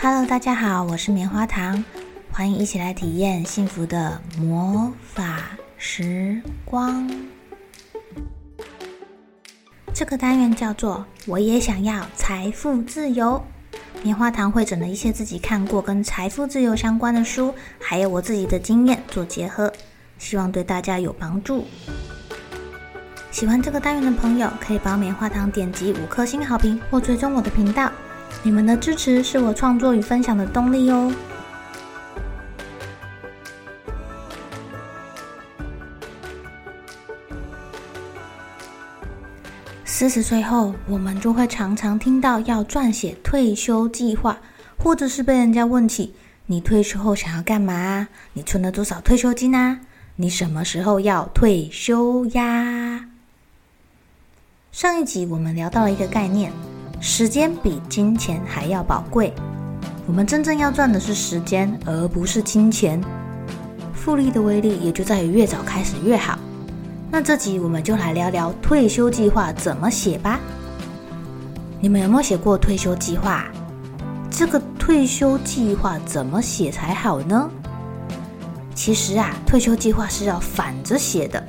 Hello，大家好，我是棉花糖，欢迎一起来体验幸福的魔法时光。这个单元叫做“我也想要财富自由”。棉花糖会整了一些自己看过跟财富自由相关的书，还有我自己的经验做结合，希望对大家有帮助。喜欢这个单元的朋友，可以帮棉花糖点击五颗星好评或追踪我的频道。你们的支持是我创作与分享的动力哦。四十岁后，我们就会常常听到要撰写退休计划，或者是被人家问起：你退休后想要干嘛？你存了多少退休金啊？你什么时候要退休呀？上一集我们聊到了一个概念。时间比金钱还要宝贵，我们真正要赚的是时间，而不是金钱。复利的威力也就在于越早开始越好。那这集我们就来聊聊退休计划怎么写吧。你们有没有写过退休计划？这个退休计划怎么写才好呢？其实啊，退休计划是要反着写的。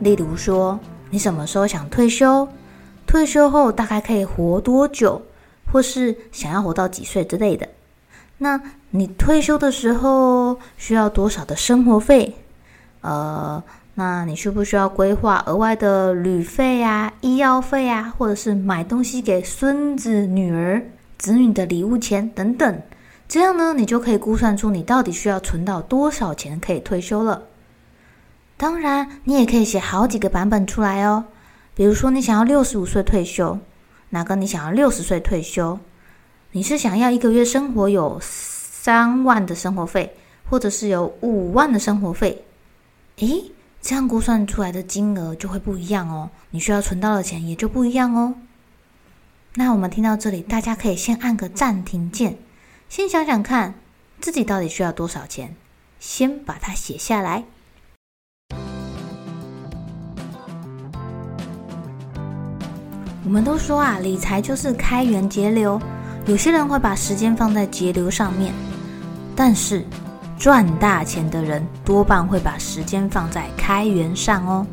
例如说，你什么时候想退休？退休后大概可以活多久，或是想要活到几岁之类的？那你退休的时候需要多少的生活费？呃，那你需不需要规划额外的旅费啊、医药费啊，或者是买东西给孙子、女儿、子女的礼物钱等等？这样呢，你就可以估算出你到底需要存到多少钱可以退休了。当然，你也可以写好几个版本出来哦。比如说，你想要六十五岁退休，哪个你想要六十岁退休？你是想要一个月生活有三万的生活费，或者是有五万的生活费？诶，这样估算出来的金额就会不一样哦，你需要存到的钱也就不一样哦。那我们听到这里，大家可以先按个暂停键，先想想看自己到底需要多少钱，先把它写下来。我们都说啊，理财就是开源节流。有些人会把时间放在节流上面，但是赚大钱的人多半会把时间放在开源上哦。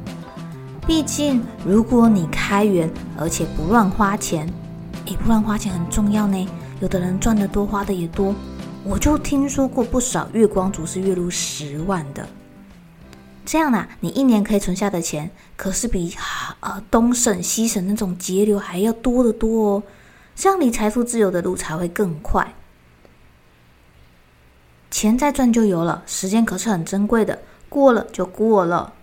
毕竟，如果你开源而且不乱花钱，诶，不乱花钱很重要呢。有的人赚的多，花的也多。我就听说过不少月光族是月入十万的。这样呢，你一年可以存下的钱，可是比呃东省西省那种节流还要多得多哦。这样你财富自由的路才会更快。钱再赚就有了，时间可是很珍贵的，过了就过了。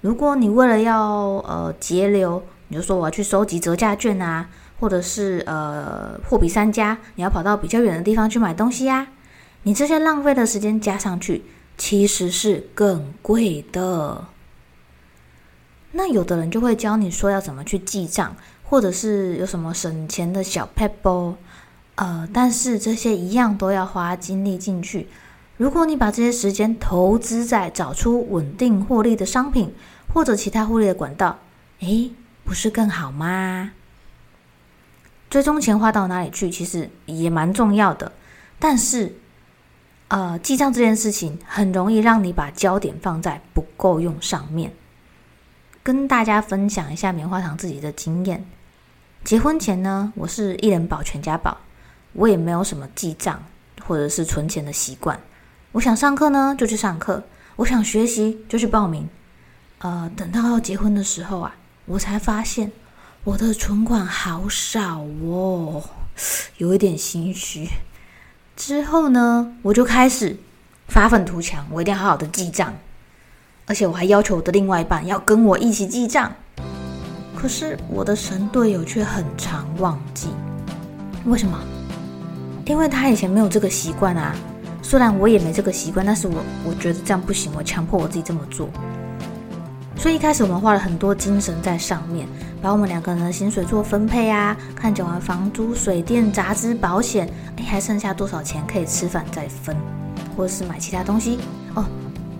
如果你为了要呃节流，你就说我要去收集折价券啊，或者是呃货比三家，你要跑到比较远的地方去买东西呀，你这些浪费的时间加上去。其实是更贵的。那有的人就会教你说要怎么去记账，或者是有什么省钱的小 pebble，呃，但是这些一样都要花精力进去。如果你把这些时间投资在找出稳定获利的商品或者其他获利的管道，诶，不是更好吗？最终钱花到哪里去，其实也蛮重要的，但是。呃，记账这件事情很容易让你把焦点放在不够用上面。跟大家分享一下棉花糖自己的经验。结婚前呢，我是一人保全家保，我也没有什么记账或者是存钱的习惯。我想上课呢就去上课，我想学习就去报名。呃，等到要结婚的时候啊，我才发现我的存款好少哦，有一点心虚。之后呢，我就开始发愤图强，我一定要好好的记账，而且我还要求我的另外一半要跟我一起记账。可是我的神队友却很常忘记，为什么？因为他以前没有这个习惯啊。虽然我也没这个习惯，但是我我觉得这样不行，我强迫我自己这么做。所以一开始我们花了很多精神在上面。把我们两个人的薪水做分配啊，看缴完房租、水电、杂支、保险，哎，还剩下多少钱可以吃饭再分，或是买其他东西哦，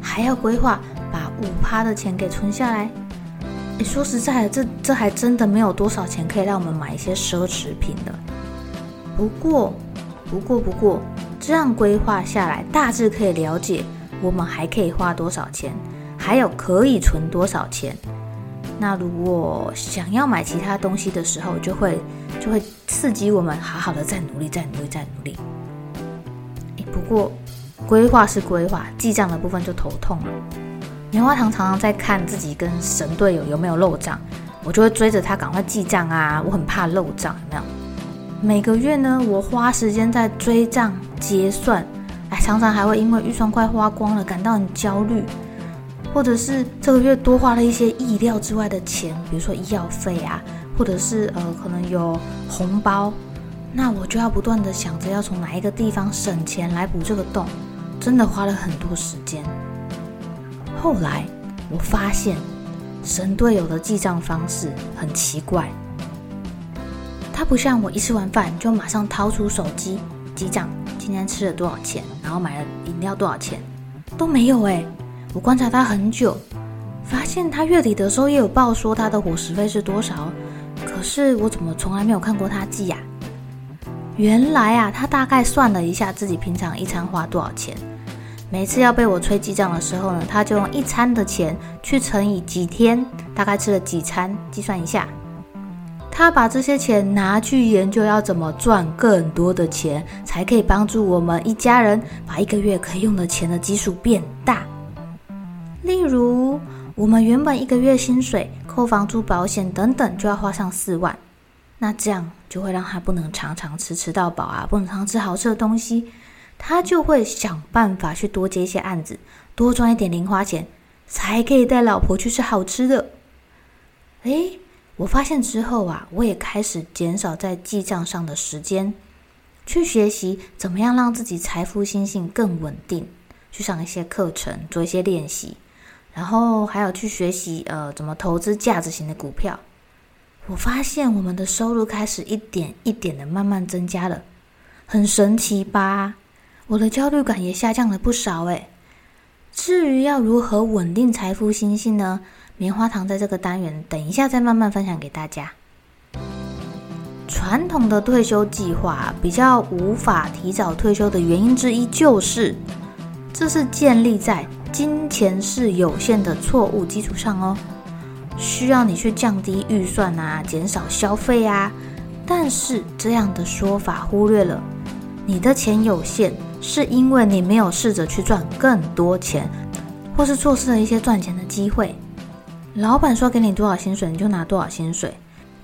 还要规划把五趴的钱给存下来。哎，说实在的，这这还真的没有多少钱可以让我们买一些奢侈品的。不过不过不过，这样规划下来，大致可以了解我们还可以花多少钱，还有可以存多少钱。那如果想要买其他东西的时候，就会就会刺激我们好好的再努力，再努力，再努力。不过规划是规划，记账的部分就头痛了。棉花糖常常在看自己跟神队友有没有漏账，我就会追着他赶快记账啊！我很怕漏账，有没有？每个月呢，我花时间在追账结算，哎，常常还会因为预算快花光了感到很焦虑，或者是这个月多花了一些意料之外的钱，比如说医药费啊，或者是呃可能有红包，那我就要不断的想着要从哪一个地方省钱来补这个洞，真的花了很多时间。后来我发现，神队友的记账方式很奇怪。他不像我一吃完饭就马上掏出手机记账，今天吃了多少钱，然后买了饮料多少钱，都没有哎。我观察他很久，发现他月底的时候也有报说他的伙食费是多少，可是我怎么从来没有看过他记呀？原来啊，他大概算了一下自己平常一餐花多少钱。每次要被我催记账的时候呢，他就用一餐的钱去乘以几天，大概吃了几餐，计算一下。他把这些钱拿去研究要怎么赚更多的钱，才可以帮助我们一家人把一个月可以用的钱的基数变大。例如，我们原本一个月薪水扣房租、保险等等就要花上四万，那这样就会让他不能常常吃吃到饱啊，不能常吃好吃的东西。他就会想办法去多接一些案子，多赚一点零花钱，才可以带老婆去吃好吃的。诶，我发现之后啊，我也开始减少在记账上的时间，去学习怎么样让自己财富心性更稳定，去上一些课程，做一些练习，然后还有去学习呃怎么投资价值型的股票。我发现我们的收入开始一点一点的慢慢增加了，很神奇吧？我的焦虑感也下降了不少诶。至于要如何稳定财富心性呢？棉花糖在这个单元等一下再慢慢分享给大家。传统的退休计划比较无法提早退休的原因之一就是，这是建立在金钱是有限的错误基础上哦，需要你去降低预算啊，减少消费啊。但是这样的说法忽略了你的钱有限。是因为你没有试着去赚更多钱，或是错失了一些赚钱的机会。老板说给你多少薪水，你就拿多少薪水。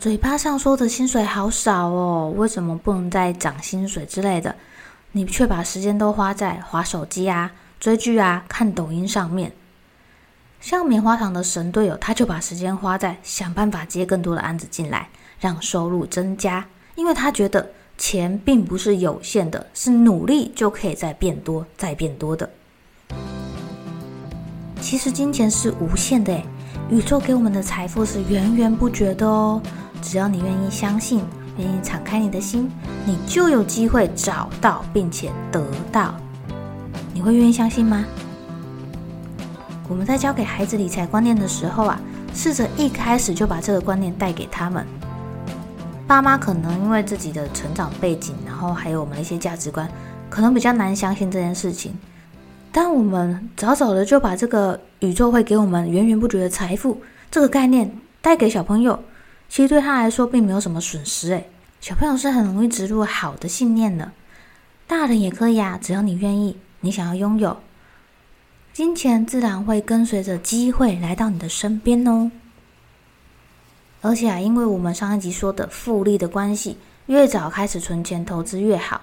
嘴巴上说的薪水好少哦，为什么不能再涨薪水之类的？你却把时间都花在划手机啊、追剧啊、看抖音上面。像棉花糖的神队友，他就把时间花在想办法接更多的案子进来，让收入增加，因为他觉得。钱并不是有限的，是努力就可以再变多、再变多的。其实金钱是无限的，宇宙给我们的财富是源源不绝的哦。只要你愿意相信，愿意敞开你的心，你就有机会找到并且得到。你会愿意相信吗？我们在教给孩子理财观念的时候啊，试着一开始就把这个观念带给他们。爸妈可能因为自己的成长背景，然后还有我们的一些价值观，可能比较难相信这件事情。但我们早早的就把这个宇宙会给我们源源不绝的财富这个概念带给小朋友，其实对他来说并没有什么损失。诶，小朋友是很容易植入好的信念的，大人也可以啊，只要你愿意，你想要拥有金钱，自然会跟随着机会来到你的身边哦。而且啊，因为我们上一集说的复利的关系，越早开始存钱投资越好。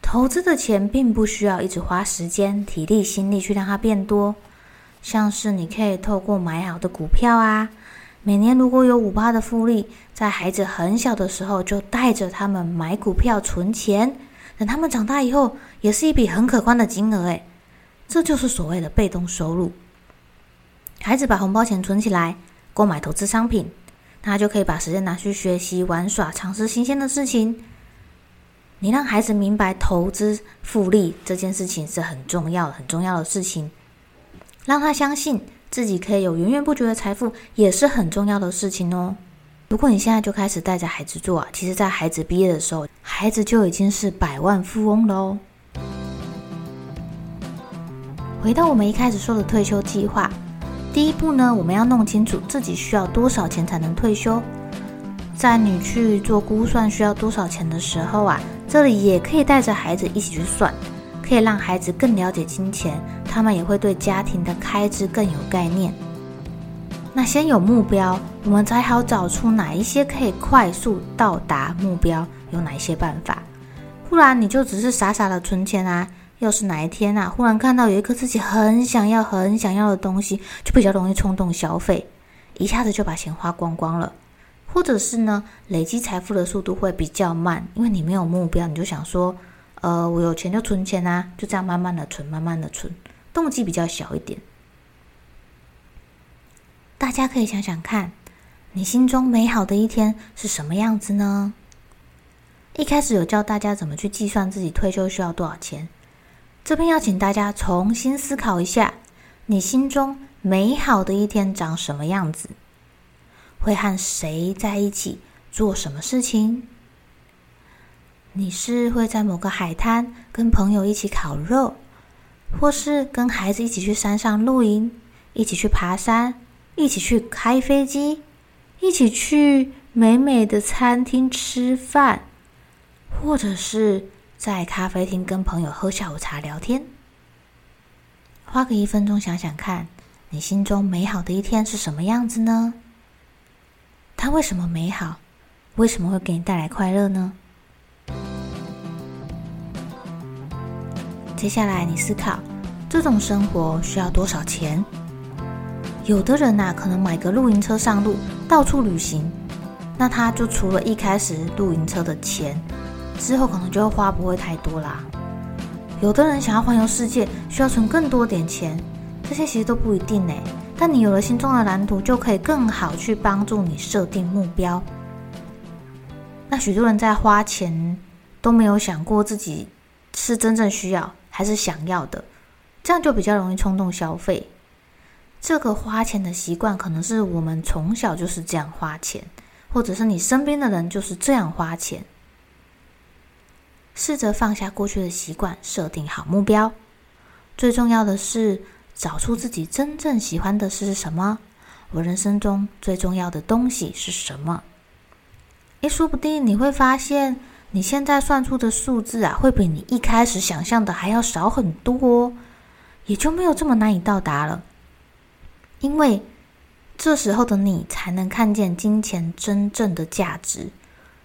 投资的钱并不需要一直花时间、体力、心力去让它变多，像是你可以透过买好的股票啊，每年如果有五八的复利，在孩子很小的时候就带着他们买股票存钱，等他们长大以后，也是一笔很可观的金额诶，这就是所谓的被动收入。孩子把红包钱存起来，购买投资商品。他就可以把时间拿去学习、玩耍、尝试新鲜的事情。你让孩子明白投资复利这件事情是很重要、很重要的事情，让他相信自己可以有源源不绝的财富，也是很重要的事情哦。如果你现在就开始带着孩子做啊，其实，在孩子毕业的时候，孩子就已经是百万富翁喽。回到我们一开始说的退休计划，第一步呢，我们要弄清楚自己需要多少钱才能退休。在你去做估算需要多少钱的时候啊，这里也可以带着孩子一起去算，可以让孩子更了解金钱，他们也会对家庭的开支更有概念。那先有目标，我们才好找出哪一些可以快速到达目标，有哪一些办法。不然你就只是傻傻的存钱啊。要是哪一天啊，忽然看到有一个自己很想要、很想要的东西，就比较容易冲动消费，一下子就把钱花光光了。或者是呢，累积财富的速度会比较慢，因为你没有目标，你就想说，呃，我有钱就存钱啊，就这样慢慢的存，慢慢的存，动机比较小一点。大家可以想想看，你心中美好的一天是什么样子呢？一开始有教大家怎么去计算自己退休需要多少钱，这边要请大家重新思考一下，你心中美好的一天长什么样子？会和谁在一起做什么事情？你是会在某个海滩跟朋友一起烤肉，或是跟孩子一起去山上露营，一起去爬山？一起去开飞机，一起去美美的餐厅吃饭，或者是在咖啡厅跟朋友喝下午茶聊天。花个一分钟想想看，你心中美好的一天是什么样子呢？它为什么美好？为什么会给你带来快乐呢？接下来你思考，这种生活需要多少钱？有的人呐，可能买个露营车上路，到处旅行，那他就除了一开始露营车的钱，之后可能就会花不会太多啦。有的人想要环游世界，需要存更多点钱，这些其实都不一定呢。但你有了心中的蓝图，就可以更好去帮助你设定目标。那许多人在花钱都没有想过自己是真正需要还是想要的，这样就比较容易冲动消费。这个花钱的习惯，可能是我们从小就是这样花钱，或者是你身边的人就是这样花钱。试着放下过去的习惯，设定好目标。最重要的是找出自己真正喜欢的是什么。我人生中最重要的东西是什么？诶，说不定你会发现，你现在算出的数字啊，会比你一开始想象的还要少很多，也就没有这么难以到达了。因为这时候的你才能看见金钱真正的价值，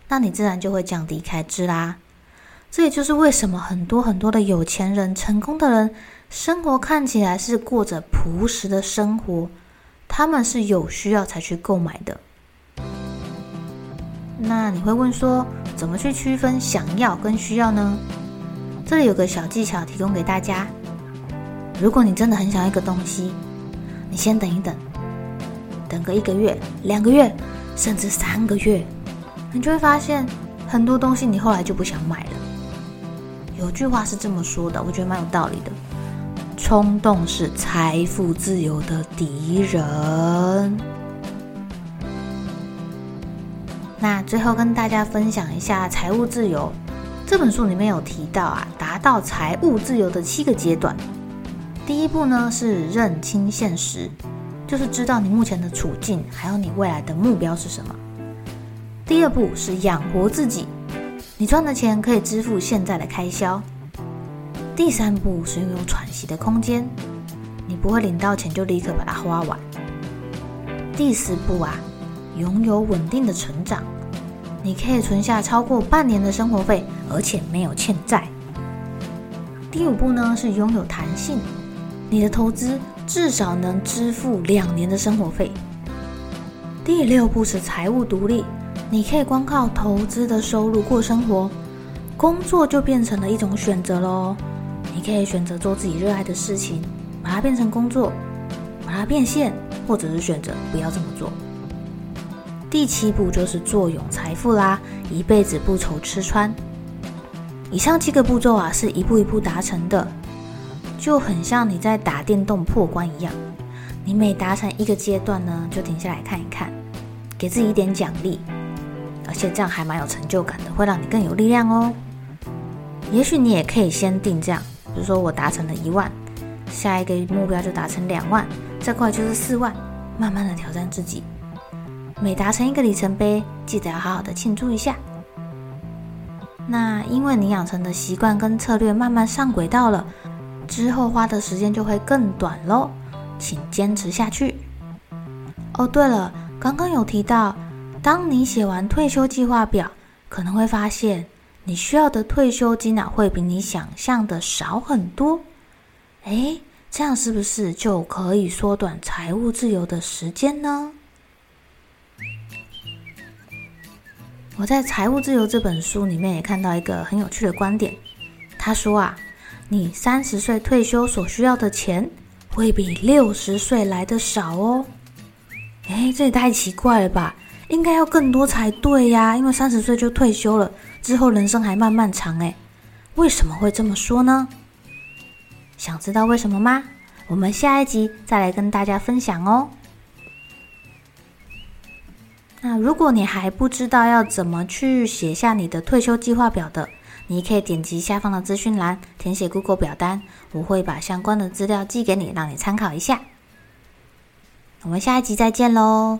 那你自然就会降低开支啦。这也就是为什么很多很多的有钱人、成功的人，生活看起来是过着朴实的生活，他们是有需要才去购买的。那你会问说，怎么去区分想要跟需要呢？这里有个小技巧提供给大家：如果你真的很想要一个东西，你先等一等，等个一个月、两个月，甚至三个月，你就会发现很多东西你后来就不想买了。有句话是这么说的，我觉得蛮有道理的：冲动是财富自由的敌人。那最后跟大家分享一下《财务自由》这本书里面有提到啊，达到财务自由的七个阶段。第一步呢是认清现实，就是知道你目前的处境，还有你未来的目标是什么。第二步是养活自己，你赚的钱可以支付现在的开销。第三步是拥有喘息的空间，你不会领到钱就立刻把它花完。第四步啊，拥有稳定的成长，你可以存下超过半年的生活费，而且没有欠债。第五步呢是拥有弹性。你的投资至少能支付两年的生活费。第六步是财务独立，你可以光靠投资的收入过生活，工作就变成了一种选择喽。你可以选择做自己热爱的事情，把它变成工作，把它变现，或者是选择不要这么做。第七步就是坐拥财富啦，一辈子不愁吃穿。以上七个步骤啊，是一步一步达成的。就很像你在打电动破关一样，你每达成一个阶段呢，就停下来看一看，给自己一点奖励，而且这样还蛮有成就感的，会让你更有力量哦。也许你也可以先定这样，比如说我达成了一万，下一个目标就达成两万，再过来就是四万，慢慢的挑战自己。每达成一个里程碑，记得要好好的庆祝一下。那因为你养成的习惯跟策略慢慢上轨道了，之后花的时间就会更短喽，请坚持下去。哦，对了，刚刚有提到，当你写完退休计划表，可能会发现你需要的退休金啊，会比你想象的少很多。诶，这样是不是就可以缩短财务自由的时间呢？我在《财务自由》这本书里面也看到一个很有趣的观点，他说啊，你三十岁退休所需要的钱会比六十岁来的少哦。哎，这也太奇怪了吧？应该要更多才对呀，因为三十岁就退休了，之后人生还漫漫长哎，为什么会这么说呢？想知道为什么吗？我们下一集再来跟大家分享哦。那如果你还不知道要怎么去写下你的退休计划表的，你可以点击下方的资讯栏填写 Google 表单，我会把相关的资料寄给你，让你参考一下。我们下一集再见喽。